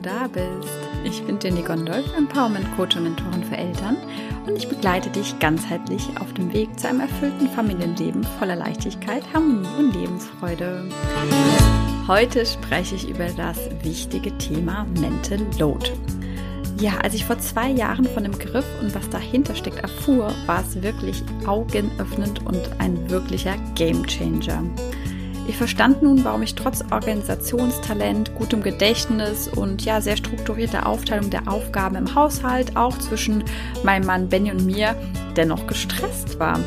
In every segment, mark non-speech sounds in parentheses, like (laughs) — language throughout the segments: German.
du da bist. Ich bin Jenny Gondolf, Empowerment Coach und Mentorin für Eltern und ich begleite dich ganzheitlich auf dem Weg zu einem erfüllten Familienleben voller Leichtigkeit, Harmonie und Lebensfreude. Heute spreche ich über das wichtige Thema Mental Load. Ja, als ich vor zwei Jahren von dem Griff und was dahinter steckt erfuhr, war es wirklich augenöffnend und ein wirklicher Gamechanger. Ich verstand nun, warum ich trotz Organisationstalent, gutem Gedächtnis und ja sehr strukturierter Aufteilung der Aufgaben im Haushalt auch zwischen meinem Mann Benny und mir dennoch gestresst war.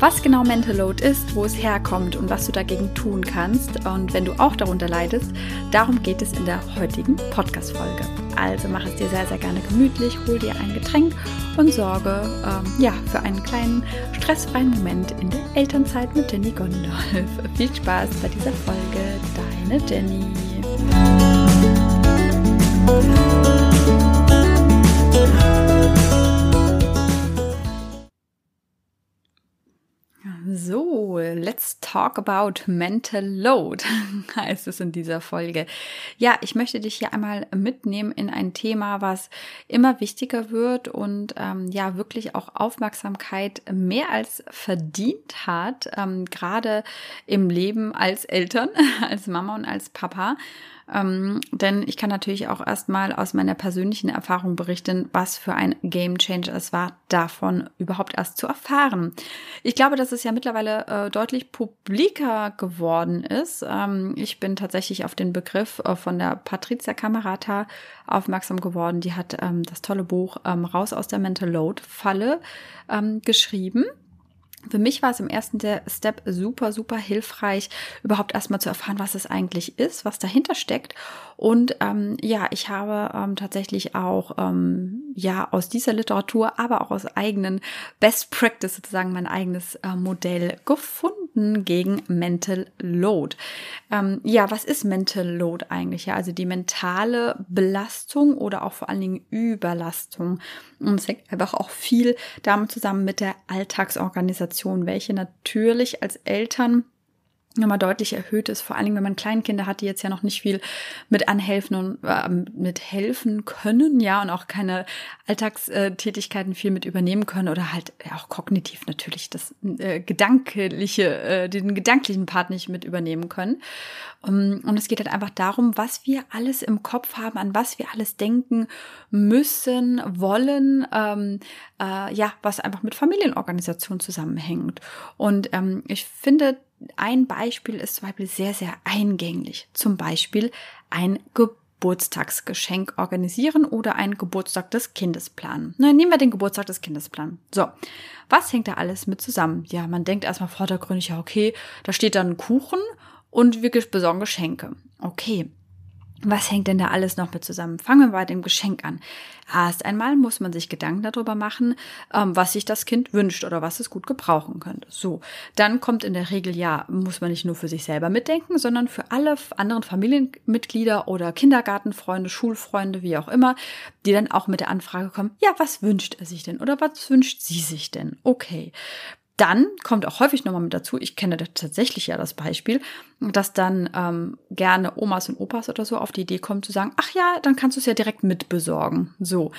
Was genau Mental Load ist, wo es herkommt und was du dagegen tun kannst und wenn du auch darunter leidest, darum geht es in der heutigen Podcast-Folge. Also mach es dir sehr, sehr gerne gemütlich, hol dir ein Getränk und sorge ähm, ja, für einen kleinen stressfreien Moment in der Elternzeit mit Jenny Gondolf. (laughs) Viel Spaß bei dieser Folge, deine Jenny. So, let's talk about mental load, (laughs) heißt es in dieser Folge. Ja, ich möchte dich hier einmal mitnehmen in ein Thema, was immer wichtiger wird und ähm, ja wirklich auch Aufmerksamkeit mehr als verdient hat, ähm, gerade im Leben als Eltern, (laughs) als Mama und als Papa. Ähm, denn ich kann natürlich auch erstmal aus meiner persönlichen Erfahrung berichten, was für ein Game Changer es war, davon überhaupt erst zu erfahren. Ich glaube, dass es ja mittlerweile äh, deutlich publiker geworden ist. Ähm, ich bin tatsächlich auf den Begriff äh, von der Patricia Camerata aufmerksam geworden. Die hat ähm, das tolle Buch ähm, Raus aus der Mental Load Falle ähm, geschrieben. Für mich war es im ersten Step super, super hilfreich, überhaupt erstmal zu erfahren, was es eigentlich ist, was dahinter steckt. Und ähm, ja, ich habe ähm, tatsächlich auch ähm, ja aus dieser Literatur, aber auch aus eigenen Best Practice sozusagen mein eigenes äh, Modell gefunden gegen Mental Load. Ähm, ja, was ist Mental Load eigentlich? Ja, also die mentale Belastung oder auch vor allen Dingen Überlastung. Und es hängt einfach auch viel damit zusammen mit der Alltagsorganisation, welche natürlich als Eltern nochmal deutlich erhöht ist, vor allen Dingen, wenn man Kleinkinder hat, die jetzt ja noch nicht viel mit anhelfen und äh, mit helfen können, ja, und auch keine Alltagstätigkeiten viel mit übernehmen können oder halt auch kognitiv natürlich das äh, gedankliche, äh, den gedanklichen Part nicht mit übernehmen können. Um, und es geht halt einfach darum, was wir alles im Kopf haben, an was wir alles denken müssen, wollen, ähm, äh, ja, was einfach mit Familienorganisation zusammenhängt. Und ähm, ich finde, ein Beispiel ist zum Beispiel sehr, sehr eingänglich. Zum Beispiel ein Geburtstagsgeschenk organisieren oder einen Geburtstag des Kindes planen. Na, nehmen wir den Geburtstag des Kindes planen. So, was hängt da alles mit zusammen? Ja, man denkt erstmal vordergründig, ja, okay, da steht dann ein Kuchen und wir besorgen Geschenke. Okay, was hängt denn da alles noch mit zusammen? Fangen wir bei dem Geschenk an. Erst einmal muss man sich Gedanken darüber machen, ähm, was sich das Kind wünscht oder was es gut gebrauchen könnte. So, dann kommt in der Regel ja, muss man nicht nur für sich selber mitdenken, sondern für alle anderen Familienmitglieder oder Kindergartenfreunde, Schulfreunde, wie auch immer, die dann auch mit der Anfrage kommen, ja, was wünscht er sich denn oder was wünscht sie sich denn? Okay, dann kommt auch häufig nochmal mit dazu, ich kenne tatsächlich ja das Beispiel, dass dann ähm, gerne Omas und Opas oder so auf die Idee kommen zu sagen, ach ja, dann kannst du es ja direkt mitbesorgen. So.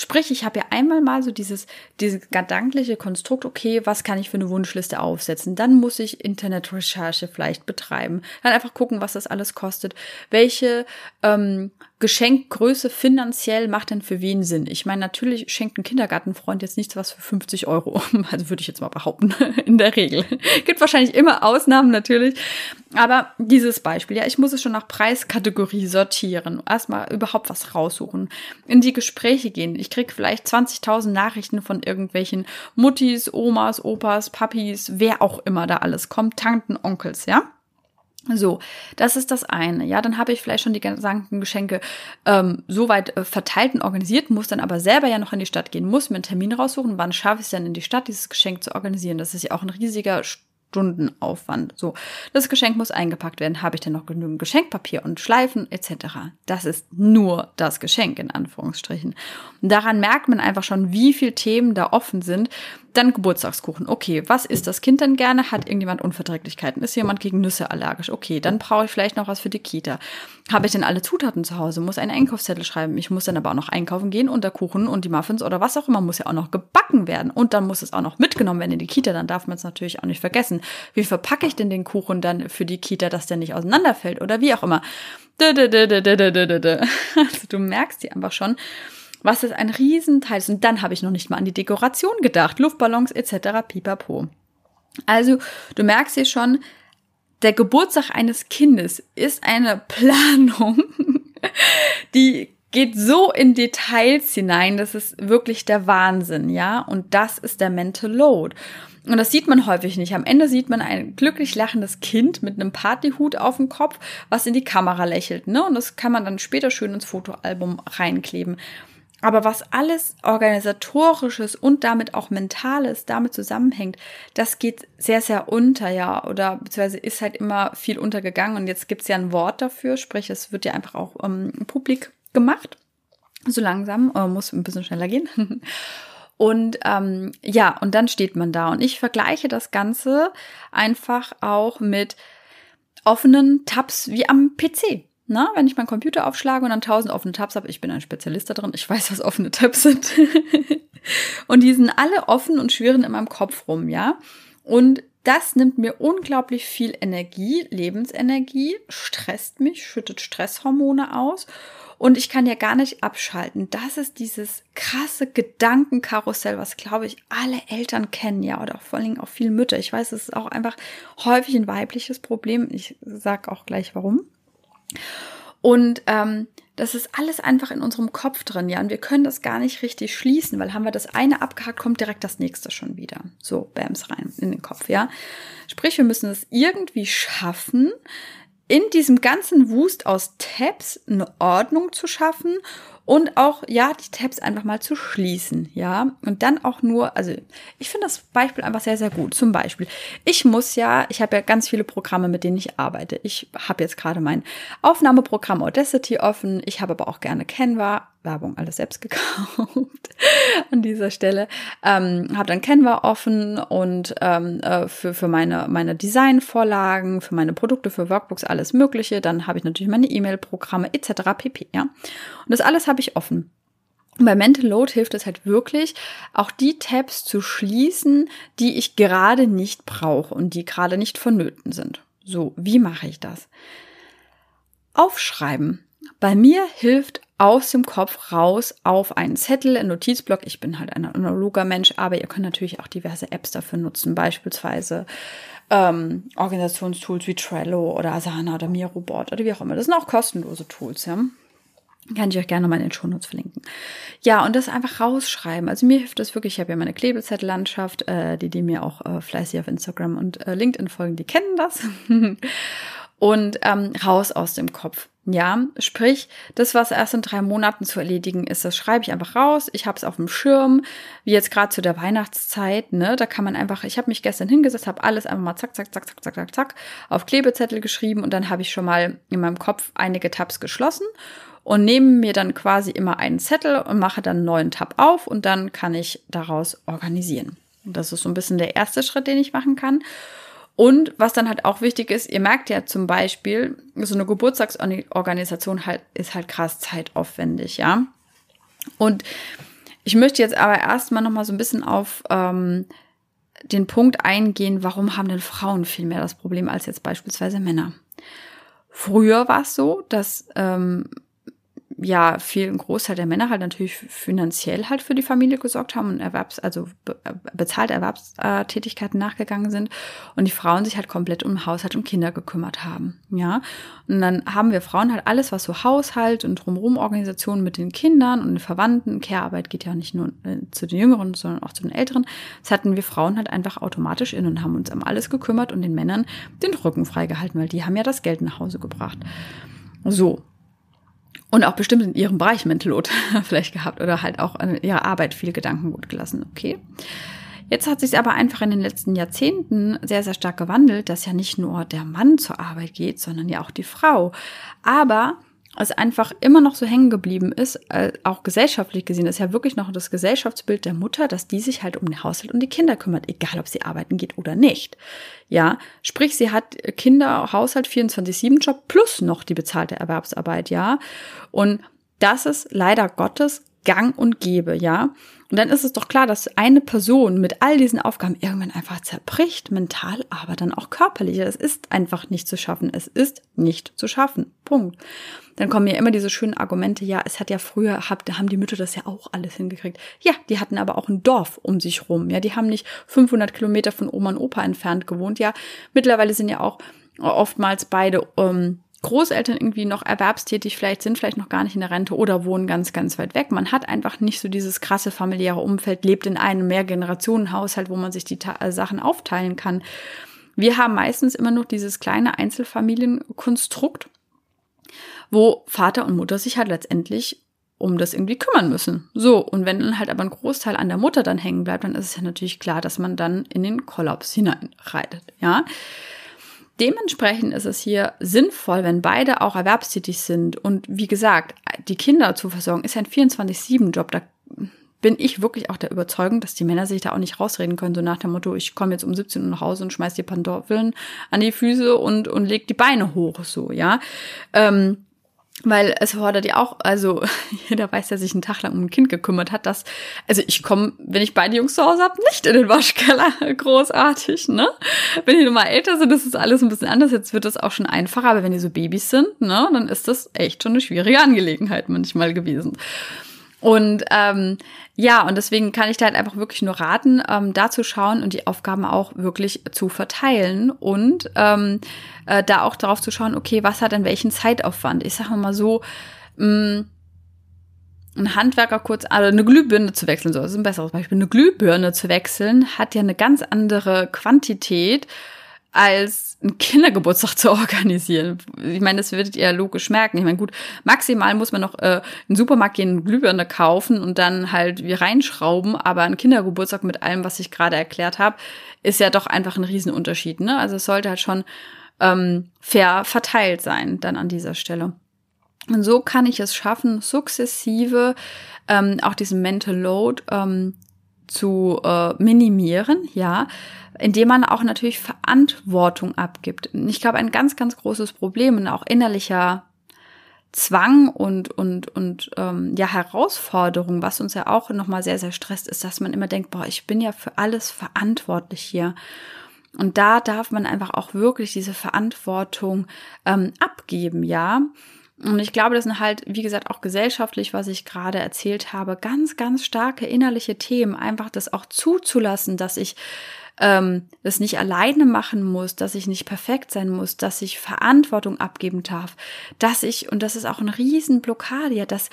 Sprich, ich habe ja einmal mal so dieses, dieses gedankliche Konstrukt, okay, was kann ich für eine Wunschliste aufsetzen? Dann muss ich Internetrecherche vielleicht betreiben. Dann einfach gucken, was das alles kostet. Welche ähm, Geschenkgröße finanziell macht denn für wen Sinn? Ich meine, natürlich schenkt ein Kindergartenfreund jetzt nichts was für 50 Euro. (laughs) Also würde ich jetzt mal behaupten, (laughs) in der Regel. Gibt wahrscheinlich immer Ausnahmen natürlich. Aber dieses Beispiel, ja, ich muss es schon nach Preiskategorie sortieren. Erstmal überhaupt was raussuchen. In die Gespräche gehen. Ich krieg vielleicht 20.000 Nachrichten von irgendwelchen Muttis, Omas, Opas, Papis, wer auch immer da alles kommt. Tanten, Onkels, ja? So, das ist das eine. Ja, dann habe ich vielleicht schon die gesamten Geschenke ähm, soweit äh, verteilt und organisiert, muss dann aber selber ja noch in die Stadt gehen, muss mir einen Termin raussuchen, wann schaffe ich es denn in die Stadt, dieses Geschenk zu organisieren. Das ist ja auch ein riesiger Stundenaufwand. So, das Geschenk muss eingepackt werden. Habe ich denn noch genügend Geschenkpapier und Schleifen etc.? Das ist nur das Geschenk in Anführungsstrichen. Und daran merkt man einfach schon, wie viele Themen da offen sind. Dann Geburtstagskuchen. Okay, was isst das Kind denn gerne? Hat irgendjemand Unverträglichkeiten? Ist jemand gegen Nüsse allergisch? Okay, dann brauche ich vielleicht noch was für die Kita. Habe ich denn alle Zutaten zu Hause? Muss einen Einkaufszettel schreiben. Ich muss dann aber auch noch einkaufen gehen und der Kuchen und die Muffins oder was auch immer muss ja auch noch gebacken werden. Und dann muss es auch noch mitgenommen werden in die Kita. Dann darf man es natürlich auch nicht vergessen. Wie verpacke ich denn den Kuchen dann für die Kita, dass der nicht auseinanderfällt oder wie auch immer? Also du merkst dir einfach schon, was ist ein Riesenteil ist. Und dann habe ich noch nicht mal an die Dekoration gedacht. Luftballons etc. pipapo. Also du merkst hier schon, der Geburtstag eines Kindes ist eine Planung, (laughs) die geht so in Details hinein, das ist wirklich der Wahnsinn, ja. Und das ist der Mental Load. Und das sieht man häufig nicht. Am Ende sieht man ein glücklich lachendes Kind mit einem Partyhut auf dem Kopf, was in die Kamera lächelt, ne? Und das kann man dann später schön ins Fotoalbum reinkleben. Aber was alles organisatorisches und damit auch mentales damit zusammenhängt, das geht sehr, sehr unter, ja, oder beziehungsweise ist halt immer viel untergegangen. Und jetzt gibt's ja ein Wort dafür, sprich, es wird ja einfach auch ähm, publik gemacht. So langsam, äh, muss ein bisschen schneller gehen. (laughs) Und ähm, ja, und dann steht man da. Und ich vergleiche das Ganze einfach auch mit offenen Tabs wie am PC. Na, wenn ich meinen Computer aufschlage und dann tausend offene Tabs habe, ich bin ein Spezialist da drin, ich weiß, was offene Tabs sind. (laughs) und die sind alle offen und schwirren in meinem Kopf rum, ja. Und das nimmt mir unglaublich viel Energie, Lebensenergie, stresst mich, schüttet Stresshormone aus und ich kann ja gar nicht abschalten. Das ist dieses krasse Gedankenkarussell, was glaube ich alle Eltern kennen, ja, oder auch vor allen Dingen auch viele Mütter. Ich weiß, es ist auch einfach häufig ein weibliches Problem. Ich sag auch gleich warum. Und ähm, das ist alles einfach in unserem Kopf drin, ja. Und wir können das gar nicht richtig schließen, weil haben wir das eine abgehakt, kommt direkt das nächste schon wieder. So, Bams rein in den Kopf, ja. Sprich, wir müssen es irgendwie schaffen, in diesem ganzen Wust aus Tabs eine Ordnung zu schaffen und auch, ja, die Tabs einfach mal zu schließen, ja. Und dann auch nur, also ich finde das Beispiel einfach sehr, sehr gut. Zum Beispiel, ich muss ja, ich habe ja ganz viele Programme, mit denen ich arbeite. Ich habe jetzt gerade mein Aufnahmeprogramm Audacity offen. Ich habe aber auch gerne Canva. Werbung alles selbst (laughs) gekauft an dieser Stelle. Ähm, habe dann Canva offen und ähm, äh, für, für meine, meine Designvorlagen, für meine Produkte, für Workbooks, alles Mögliche. Dann habe ich natürlich meine E-Mail-Programme etc. pp. Ja? Und das alles habe ich offen. Und bei Mental Load hilft es halt wirklich, auch die Tabs zu schließen, die ich gerade nicht brauche und die gerade nicht vonnöten sind. So, wie mache ich das? Aufschreiben. Bei mir hilft aus dem Kopf raus auf einen Zettel, einen Notizblock. Ich bin halt ein analoger Mensch, aber ihr könnt natürlich auch diverse Apps dafür nutzen, beispielsweise ähm, Organisationstools wie Trello oder Asana oder Mirobot oder wie auch immer. Das sind auch kostenlose Tools, ja. Kann ich euch gerne mal in den Shownotes verlinken. Ja, und das einfach rausschreiben. Also mir hilft das wirklich. Ich habe ja meine Klebezettellandschaft, äh, die, die mir auch äh, fleißig auf Instagram und äh, LinkedIn folgen, die kennen das. (laughs) und ähm, raus aus dem Kopf. Ja, sprich, das, was erst in drei Monaten zu erledigen ist, das schreibe ich einfach raus. Ich habe es auf dem Schirm, wie jetzt gerade zu der Weihnachtszeit. Ne, da kann man einfach. Ich habe mich gestern hingesetzt, habe alles einfach mal zack, zack, zack, zack, zack, zack, zack auf Klebezettel geschrieben und dann habe ich schon mal in meinem Kopf einige Tabs geschlossen und nehme mir dann quasi immer einen Zettel und mache dann einen neuen Tab auf und dann kann ich daraus organisieren. Und das ist so ein bisschen der erste Schritt, den ich machen kann. Und was dann halt auch wichtig ist, ihr merkt ja zum Beispiel, so eine Geburtstagsorganisation halt, ist halt krass zeitaufwendig, ja. Und ich möchte jetzt aber erstmal nochmal so ein bisschen auf ähm, den Punkt eingehen, warum haben denn Frauen viel mehr das Problem als jetzt beispielsweise Männer? Früher war es so, dass ähm, ja viel ein Großteil der Männer halt natürlich finanziell halt für die Familie gesorgt haben und Erwerbs, also be bezahlte Erwerbstätigkeiten nachgegangen sind und die Frauen sich halt komplett um Haushalt und Kinder gekümmert haben. Ja. Und dann haben wir Frauen halt alles, was so Haushalt und drumherum Organisationen mit den Kindern und den Verwandten, Care-Arbeit geht ja nicht nur äh, zu den Jüngeren, sondern auch zu den Älteren. Das hatten wir Frauen halt einfach automatisch in und haben uns um alles gekümmert und den Männern den Rücken freigehalten, weil die haben ja das Geld nach Hause gebracht. So, und auch bestimmt in ihrem Bereich Mental Load (laughs) vielleicht gehabt oder halt auch in ihrer Arbeit viel Gedankengut gelassen. Okay. Jetzt hat sich aber einfach in den letzten Jahrzehnten sehr, sehr stark gewandelt, dass ja nicht nur der Mann zur Arbeit geht, sondern ja auch die Frau. Aber es einfach immer noch so hängen geblieben ist, äh, auch gesellschaftlich gesehen, ist ja wirklich noch das Gesellschaftsbild der Mutter, dass die sich halt um den Haushalt und die Kinder kümmert, egal ob sie arbeiten geht oder nicht. Ja, sprich, sie hat Kinder, Haushalt, 24-7-Job plus noch die bezahlte Erwerbsarbeit, ja. Und das ist leider Gottes gang und gäbe, ja. Und dann ist es doch klar, dass eine Person mit all diesen Aufgaben irgendwann einfach zerbricht, mental, aber dann auch körperlich. Es ist einfach nicht zu schaffen. Es ist nicht zu schaffen. Punkt. Dann kommen ja immer diese schönen Argumente, ja, es hat ja früher, haben die Mütter das ja auch alles hingekriegt. Ja, die hatten aber auch ein Dorf um sich rum. Ja, die haben nicht 500 Kilometer von Oma und Opa entfernt gewohnt. Ja, mittlerweile sind ja auch oftmals beide ähm, Großeltern irgendwie noch erwerbstätig vielleicht sind, vielleicht noch gar nicht in der Rente oder wohnen ganz, ganz weit weg. Man hat einfach nicht so dieses krasse familiäre Umfeld, lebt in einem Mehrgenerationenhaushalt, wo man sich die Ta äh, Sachen aufteilen kann. Wir haben meistens immer noch dieses kleine Einzelfamilienkonstrukt, wo Vater und Mutter sich halt letztendlich um das irgendwie kümmern müssen. So, und wenn dann halt aber ein Großteil an der Mutter dann hängen bleibt, dann ist es ja natürlich klar, dass man dann in den Kollaps hineinreitet, ja. Dementsprechend ist es hier sinnvoll, wenn beide auch erwerbstätig sind. Und wie gesagt, die Kinder zu versorgen ist ein 24-7-Job. Da bin ich wirklich auch der Überzeugung, dass die Männer sich da auch nicht rausreden können, so nach dem Motto, ich komme jetzt um 17 Uhr nach Hause und schmeiß die Pantoffeln an die Füße und, und leg die Beine hoch, so, ja. Ähm, weil es fordert ja auch, also (laughs) jeder weiß, der sich einen Tag lang um ein Kind gekümmert hat, dass, also ich komme, wenn ich beide Jungs zu Hause habe, nicht in den Waschkeller, (laughs) großartig, ne? Wenn die nun mal älter sind, ist es alles ein bisschen anders, jetzt wird das auch schon einfacher, aber wenn die so Babys sind, ne, dann ist das echt schon eine schwierige Angelegenheit manchmal gewesen. Und ähm, ja, und deswegen kann ich da halt einfach wirklich nur raten, ähm, da zu schauen und die Aufgaben auch wirklich zu verteilen und ähm, äh, da auch darauf zu schauen, okay, was hat denn welchen Zeitaufwand? Ich sage mal so, mh, mm, ein Handwerker kurz, also eine Glühbirne zu wechseln, so das ist ein besseres Beispiel. Eine Glühbirne zu wechseln hat ja eine ganz andere Quantität als einen Kindergeburtstag zu organisieren. Ich meine, das werdet ihr logisch merken. Ich meine, gut, maximal muss man noch äh, in den Supermarkt gehen, Glühbirne kaufen und dann halt wie reinschrauben, aber ein Kindergeburtstag mit allem, was ich gerade erklärt habe, ist ja doch einfach ein Riesenunterschied. Ne? Also es sollte halt schon ähm, fair verteilt sein dann an dieser Stelle. Und so kann ich es schaffen, sukzessive ähm, auch diesen Mental Load ähm, zu äh, minimieren, ja, indem man auch natürlich Verantwortung abgibt. Ich glaube, ein ganz, ganz großes Problem und auch innerlicher Zwang und und und ähm, ja Herausforderung, was uns ja auch noch mal sehr sehr stresst, ist, dass man immer denkt, boah, ich bin ja für alles verantwortlich hier. Und da darf man einfach auch wirklich diese Verantwortung ähm, abgeben, ja. Und ich glaube, das sind halt, wie gesagt, auch gesellschaftlich, was ich gerade erzählt habe, ganz, ganz starke innerliche Themen. Einfach das auch zuzulassen, dass ich ähm, das nicht alleine machen muss, dass ich nicht perfekt sein muss, dass ich Verantwortung abgeben darf, dass ich, und das ist auch ein Riesenblockade, ja, dass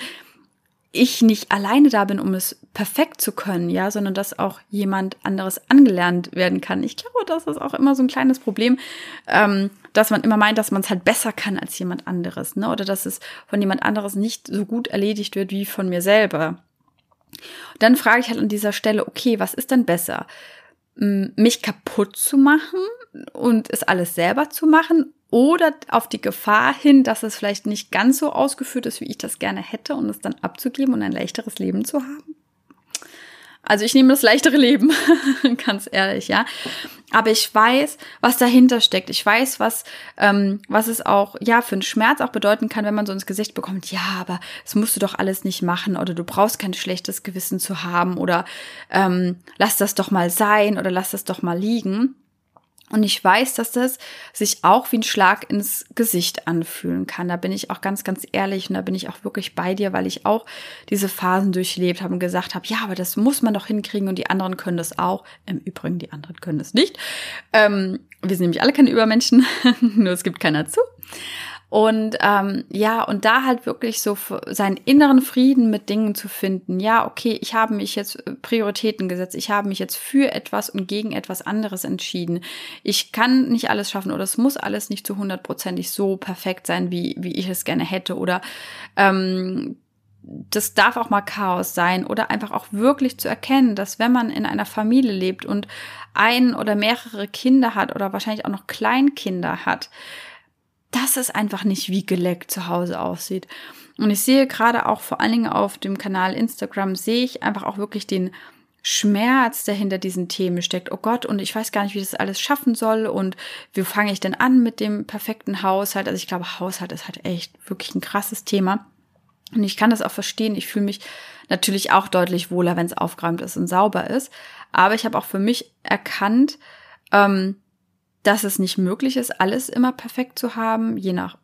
ich nicht alleine da bin, um es perfekt zu können, ja, sondern dass auch jemand anderes angelernt werden kann. Ich glaube, das ist auch immer so ein kleines Problem, ähm, dass man immer meint, dass man es halt besser kann als jemand anderes, ne? Oder dass es von jemand anderes nicht so gut erledigt wird wie von mir selber. dann frage ich halt an dieser Stelle, okay, was ist denn besser? Mich kaputt zu machen und es alles selber zu machen oder auf die Gefahr hin, dass es vielleicht nicht ganz so ausgeführt ist, wie ich das gerne hätte und es dann abzugeben und ein leichteres Leben zu haben? Also ich nehme das leichtere Leben, (laughs) ganz ehrlich, ja. Aber ich weiß, was dahinter steckt. Ich weiß, was, ähm, was es auch, ja, für einen Schmerz auch bedeuten kann, wenn man so ins Gesicht bekommt, ja, aber das musst du doch alles nicht machen oder du brauchst kein schlechtes Gewissen zu haben oder ähm, lass das doch mal sein oder lass das doch mal liegen. Und ich weiß, dass das sich auch wie ein Schlag ins Gesicht anfühlen kann. Da bin ich auch ganz, ganz ehrlich und da bin ich auch wirklich bei dir, weil ich auch diese Phasen durchlebt habe und gesagt habe, ja, aber das muss man doch hinkriegen und die anderen können das auch. Im Übrigen, die anderen können das nicht. Ähm, wir sind nämlich alle keine Übermenschen, (laughs) nur es gibt keiner zu. Und ähm, ja, und da halt wirklich so seinen inneren Frieden mit Dingen zu finden. Ja, okay, ich habe mich jetzt äh, Prioritäten gesetzt, ich habe mich jetzt für etwas und gegen etwas anderes entschieden. Ich kann nicht alles schaffen oder es muss alles nicht zu hundertprozentig so perfekt sein, wie, wie ich es gerne hätte. Oder ähm, das darf auch mal Chaos sein oder einfach auch wirklich zu erkennen, dass wenn man in einer Familie lebt und ein oder mehrere Kinder hat oder wahrscheinlich auch noch Kleinkinder hat, dass es einfach nicht wie geleckt zu Hause aussieht. Und ich sehe gerade auch vor allen Dingen auf dem Kanal Instagram, sehe ich einfach auch wirklich den Schmerz, der hinter diesen Themen steckt. Oh Gott, und ich weiß gar nicht, wie das alles schaffen soll und wie fange ich denn an mit dem perfekten Haushalt? Also ich glaube, Haushalt ist halt echt wirklich ein krasses Thema. Und ich kann das auch verstehen. Ich fühle mich natürlich auch deutlich wohler, wenn es aufgeräumt ist und sauber ist. Aber ich habe auch für mich erkannt, ähm, dass es nicht möglich ist, alles immer perfekt zu haben, je nach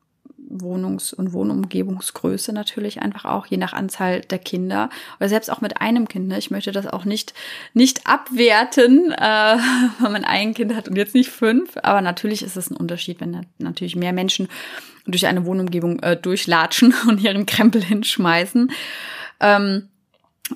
Wohnungs- und Wohnumgebungsgröße natürlich einfach auch, je nach Anzahl der Kinder oder selbst auch mit einem Kind. Ne? Ich möchte das auch nicht, nicht abwerten, äh, (laughs) wenn man ein Kind hat und jetzt nicht fünf. Aber natürlich ist es ein Unterschied, wenn natürlich mehr Menschen durch eine Wohnumgebung äh, durchlatschen (laughs) und ihren Krempel hinschmeißen. Ähm,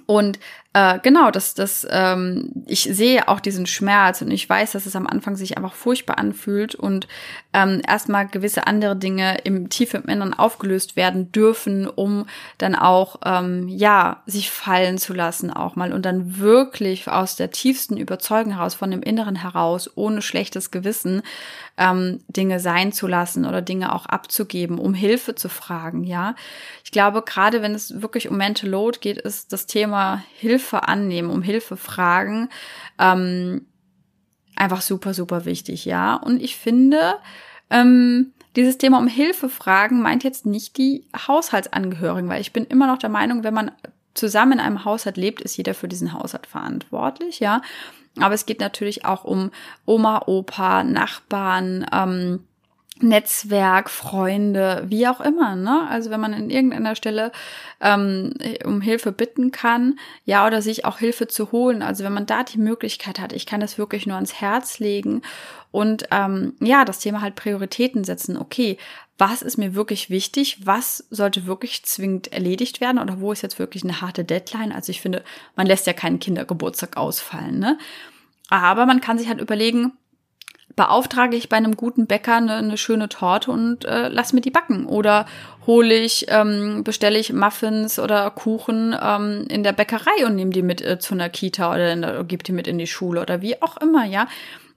und äh, genau, das, das, ähm, ich sehe auch diesen Schmerz und ich weiß, dass es am Anfang sich einfach furchtbar anfühlt und ähm, erstmal gewisse andere Dinge im tief im Inneren aufgelöst werden dürfen, um dann auch ähm, ja sich fallen zu lassen auch mal und dann wirklich aus der tiefsten Überzeugung heraus, von dem Inneren heraus, ohne schlechtes Gewissen ähm, Dinge sein zu lassen oder Dinge auch abzugeben, um Hilfe zu fragen. Ja, ich glaube, gerade wenn es wirklich um Mental Load geht, ist das Thema Hilfe Hilfe annehmen, um Hilfe fragen, ähm, einfach super, super wichtig, ja. Und ich finde, ähm, dieses Thema um Hilfe fragen meint jetzt nicht die Haushaltsangehörigen, weil ich bin immer noch der Meinung, wenn man zusammen in einem Haushalt lebt, ist jeder für diesen Haushalt verantwortlich, ja. Aber es geht natürlich auch um Oma, Opa, Nachbarn, ähm, Netzwerk, Freunde, wie auch immer. Ne? Also wenn man in irgendeiner Stelle ähm, um Hilfe bitten kann, ja, oder sich auch Hilfe zu holen. Also wenn man da die Möglichkeit hat, ich kann das wirklich nur ans Herz legen und ähm, ja, das Thema halt Prioritäten setzen. Okay, was ist mir wirklich wichtig? Was sollte wirklich zwingend erledigt werden? Oder wo ist jetzt wirklich eine harte Deadline? Also ich finde, man lässt ja keinen Kindergeburtstag ausfallen. Ne? Aber man kann sich halt überlegen, beauftrage ich bei einem guten Bäcker eine, eine schöne Torte und äh, lass mir die backen. Oder hole ich, ähm, bestelle ich Muffins oder Kuchen ähm, in der Bäckerei und nehme die mit äh, zu einer Kita oder, in der, gebe die mit in die Schule oder wie auch immer, ja.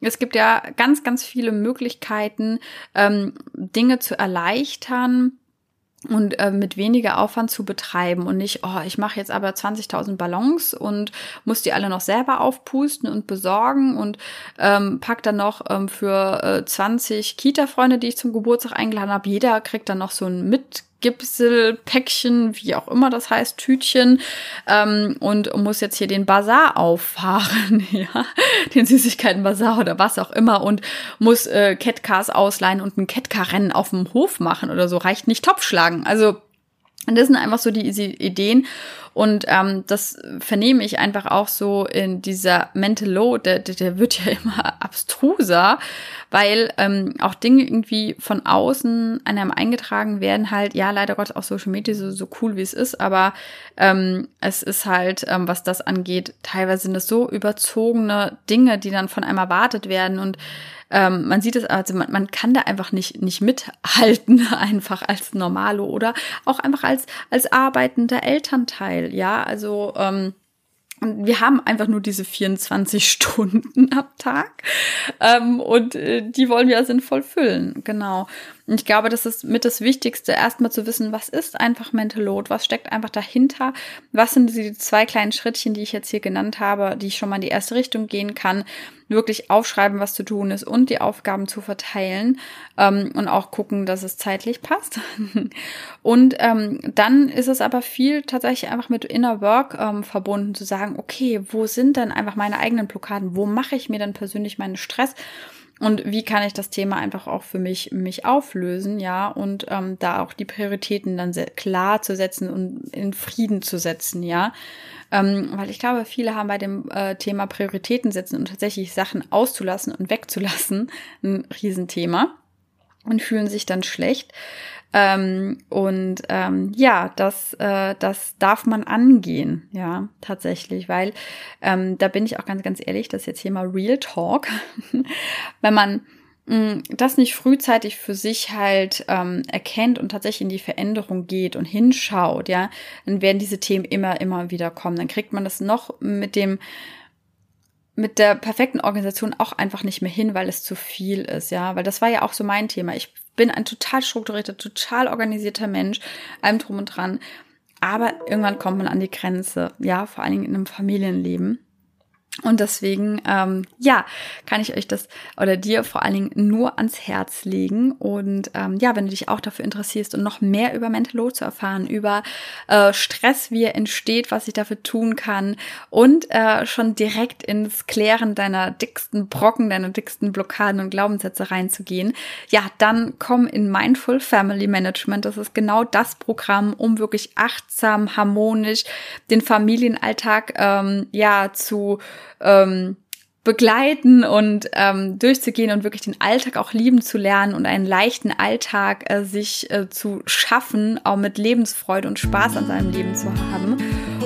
Es gibt ja ganz, ganz viele Möglichkeiten, ähm, Dinge zu erleichtern und äh, mit weniger Aufwand zu betreiben und nicht, oh, ich mache jetzt aber 20.000 Ballons und muss die alle noch selber aufpusten und besorgen und ähm, pack dann noch ähm, für äh, 20 Kita-Freunde, die ich zum Geburtstag eingeladen habe, jeder kriegt dann noch so ein mit Gipselpäckchen, wie auch immer das heißt, Tütchen ähm, und muss jetzt hier den Bazar auffahren, (laughs) ja, den Süßigkeiten-Bazar oder was auch immer und muss äh, Catcars ausleihen und ein Catcar-Rennen auf dem Hof machen oder so, reicht nicht Topfschlagen. Also das sind einfach so die Ideen und ähm, das vernehme ich einfach auch so in dieser Mental Load, der, der wird ja (laughs) immer abstruser, weil ähm, auch Dinge irgendwie von außen an einem eingetragen werden, halt, ja, leider Gott auf Social Media so, so cool wie es ist, aber ähm, es ist halt, ähm, was das angeht, teilweise sind es so überzogene Dinge, die dann von einem erwartet werden und ähm, man sieht es, also man, man kann da einfach nicht, nicht mithalten, (laughs) einfach als Normalo oder auch einfach als, als arbeitender Elternteil, ja, also, ähm, wir haben einfach nur diese 24 (laughs) Stunden am Tag. Ähm, und äh, die wollen wir ja sinnvoll füllen. Genau. Und ich glaube, das ist mit das Wichtigste, erstmal zu wissen, was ist einfach Mental Load, was steckt einfach dahinter, was sind die zwei kleinen Schrittchen, die ich jetzt hier genannt habe, die ich schon mal in die erste Richtung gehen kann, wirklich aufschreiben, was zu tun ist und die Aufgaben zu verteilen ähm, und auch gucken, dass es zeitlich passt. (laughs) und ähm, dann ist es aber viel tatsächlich einfach mit Inner Work ähm, verbunden, zu sagen, okay, wo sind denn einfach meine eigenen Blockaden? Wo mache ich mir dann persönlich meinen Stress? Und wie kann ich das Thema einfach auch für mich, mich auflösen, ja, und ähm, da auch die Prioritäten dann sehr klar zu setzen und in Frieden zu setzen, ja. Ähm, weil ich glaube, viele haben bei dem äh, Thema Prioritäten setzen und tatsächlich Sachen auszulassen und wegzulassen ein Riesenthema und fühlen sich dann schlecht. Ähm, und ähm, ja, das, äh, das darf man angehen, ja, tatsächlich, weil ähm, da bin ich auch ganz, ganz ehrlich, das ist jetzt hier mal Real Talk. (laughs) Wenn man mm, das nicht frühzeitig für sich halt ähm, erkennt und tatsächlich in die Veränderung geht und hinschaut, ja, dann werden diese Themen immer, immer wieder kommen. Dann kriegt man das noch mit dem mit der perfekten Organisation auch einfach nicht mehr hin, weil es zu viel ist, ja, weil das war ja auch so mein Thema. Ich bin ein total strukturierter, total organisierter Mensch, allem drum und dran. Aber irgendwann kommt man an die Grenze, ja, vor allen Dingen in einem Familienleben. Und deswegen, ähm, ja, kann ich euch das oder dir vor allen Dingen nur ans Herz legen. Und ähm, ja, wenn du dich auch dafür interessierst und noch mehr über Mental Load zu erfahren, über äh, Stress, wie er entsteht, was ich dafür tun kann und äh, schon direkt ins Klären deiner dicksten Brocken, deiner dicksten Blockaden und Glaubenssätze reinzugehen, ja, dann komm in Mindful Family Management. Das ist genau das Programm, um wirklich achtsam, harmonisch den Familienalltag ähm, ja zu ähm, begleiten und ähm, durchzugehen und wirklich den Alltag auch lieben zu lernen und einen leichten Alltag äh, sich äh, zu schaffen, auch mit Lebensfreude und Spaß an seinem Leben zu haben.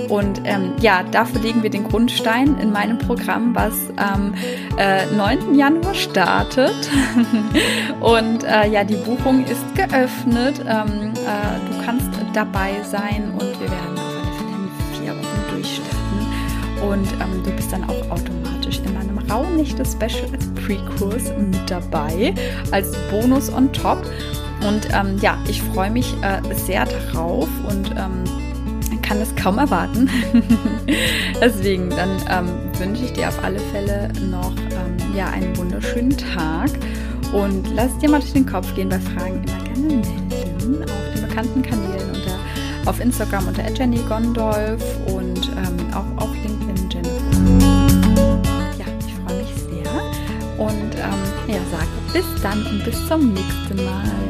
Und ähm, ja, dafür legen wir den Grundstein in meinem Programm, was am äh, 9. Januar startet. (laughs) und äh, ja, die Buchung ist geöffnet. Ähm, äh, du kannst dabei sein und wir werden Und ähm, du bist dann auch automatisch in meinem Rauhnächte-Special als Pre-Kurs mit dabei, als Bonus on top. Und ähm, ja, ich freue mich äh, sehr darauf und ähm, kann es kaum erwarten. (laughs) Deswegen, dann ähm, wünsche ich dir auf alle Fälle noch ähm, ja, einen wunderschönen Tag und lass dir mal durch den Kopf gehen bei Fragen immer gerne melden auf den bekannten Kanälen unter auf Instagram unter Jenny Gondolf Bis dann und bis zum nächsten Mal.